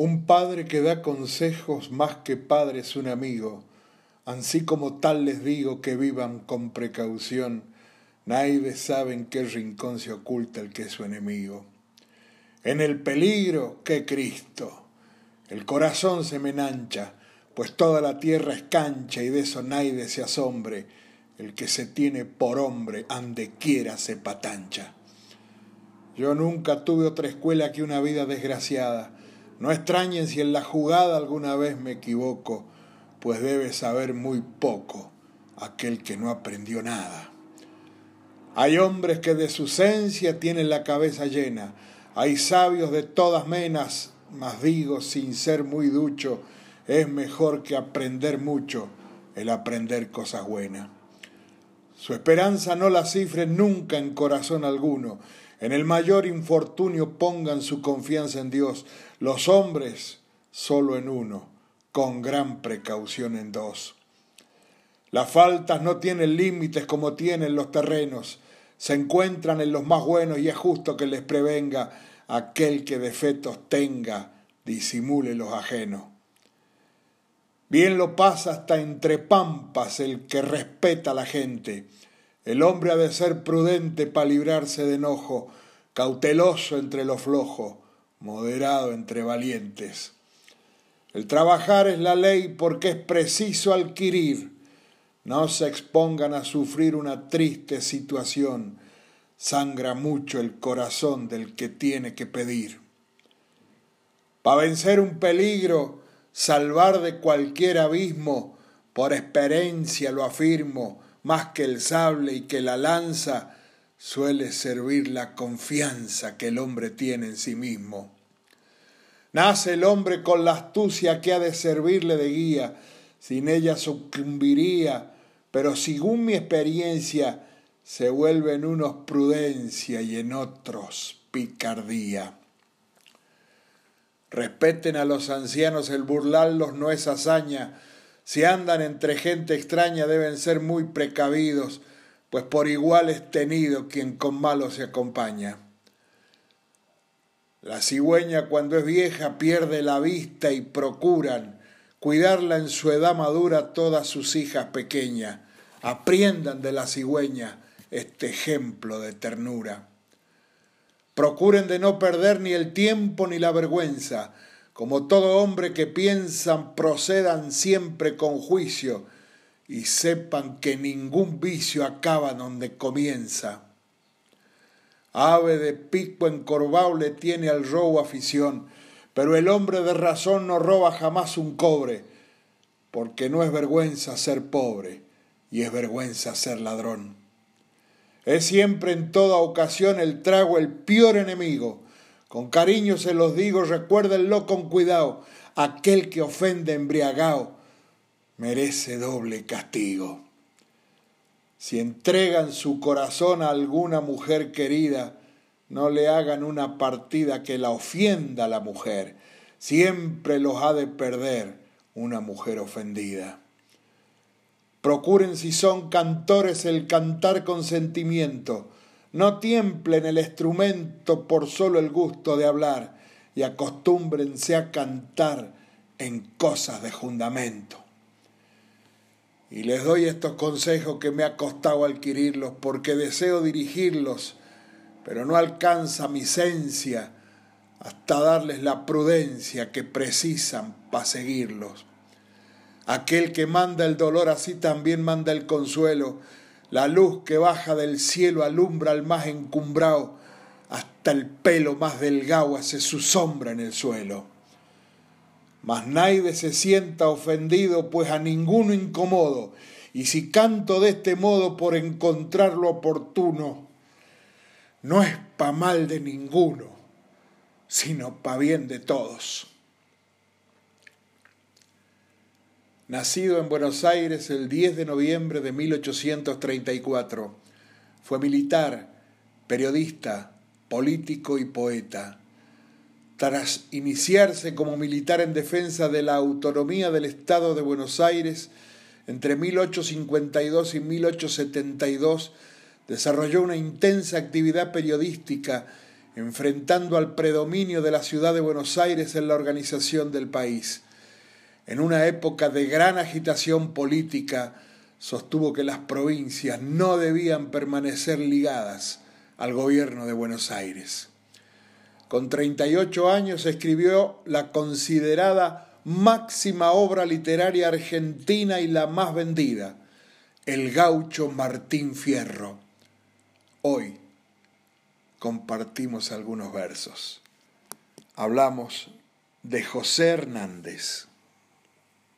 Un padre que da consejos más que padre es un amigo, ansí como tal les digo que vivan con precaución, nadie sabe en qué rincón se oculta el que es su enemigo. En el peligro, que Cristo, el corazón se me enancha, pues toda la tierra es cancha y de eso nadie se asombre, el que se tiene por hombre, ande quiera se patancha. Yo nunca tuve otra escuela que una vida desgraciada. No extrañen si en la jugada alguna vez me equivoco, pues debe saber muy poco aquel que no aprendió nada. Hay hombres que de su esencia tienen la cabeza llena, hay sabios de todas menas, mas digo sin ser muy ducho, es mejor que aprender mucho el aprender cosas buenas. Su esperanza no la cifren nunca en corazón alguno, en el mayor infortunio pongan su confianza en Dios, los hombres solo en uno, con gran precaución en dos. Las faltas no tienen límites como tienen los terrenos, se encuentran en los más buenos y es justo que les prevenga aquel que defectos tenga, disimule los ajenos. Bien lo pasa hasta entre pampas el que respeta a la gente, el hombre ha de ser prudente para librarse de enojo, cauteloso entre los flojos, moderado entre valientes. El trabajar es la ley porque es preciso adquirir. No se expongan a sufrir una triste situación. Sangra mucho el corazón del que tiene que pedir. Para vencer un peligro, salvar de cualquier abismo, por experiencia lo afirmo, más que el sable y que la lanza, suele servir la confianza que el hombre tiene en sí mismo. Nace el hombre con la astucia que ha de servirle de guía, sin ella sucumbiría, pero según mi experiencia, se vuelve en unos prudencia y en otros picardía. Respeten a los ancianos, el burlarlos no es hazaña, si andan entre gente extraña deben ser muy precavidos, pues por igual es tenido quien con malo se acompaña. La cigüeña cuando es vieja pierde la vista y procuran cuidarla en su edad madura todas sus hijas pequeñas. Aprendan de la cigüeña este ejemplo de ternura. Procuren de no perder ni el tiempo ni la vergüenza, como todo hombre que piensan, procedan siempre con juicio y sepan que ningún vicio acaba donde comienza. Ave de pico encorvado le tiene al robo afición, pero el hombre de razón no roba jamás un cobre, porque no es vergüenza ser pobre y es vergüenza ser ladrón. Es siempre en toda ocasión el trago el peor enemigo, con cariño se los digo, recuérdenlo con cuidado. Aquel que ofende embriagado merece doble castigo. Si entregan su corazón a alguna mujer querida, no le hagan una partida que la ofienda a la mujer. Siempre los ha de perder una mujer ofendida. Procuren si son cantores el cantar con sentimiento no tiemplen el instrumento por solo el gusto de hablar y acostúmbrense a cantar en cosas de fundamento. Y les doy estos consejos que me ha costado adquirirlos porque deseo dirigirlos, pero no alcanza mi esencia hasta darles la prudencia que precisan para seguirlos. Aquel que manda el dolor así también manda el consuelo, la luz que baja del cielo alumbra al más encumbrado, hasta el pelo más delgado hace su sombra en el suelo. Mas nadie se sienta ofendido, pues a ninguno incomodo, y si canto de este modo por encontrar lo oportuno, no es pa' mal de ninguno, sino pa' bien de todos. Nacido en Buenos Aires el 10 de noviembre de 1834, fue militar, periodista, político y poeta. Tras iniciarse como militar en defensa de la autonomía del Estado de Buenos Aires, entre 1852 y 1872 desarrolló una intensa actividad periodística enfrentando al predominio de la ciudad de Buenos Aires en la organización del país. En una época de gran agitación política, sostuvo que las provincias no debían permanecer ligadas al gobierno de Buenos Aires. Con 38 años escribió la considerada máxima obra literaria argentina y la más vendida, El gaucho Martín Fierro. Hoy compartimos algunos versos. Hablamos de José Hernández.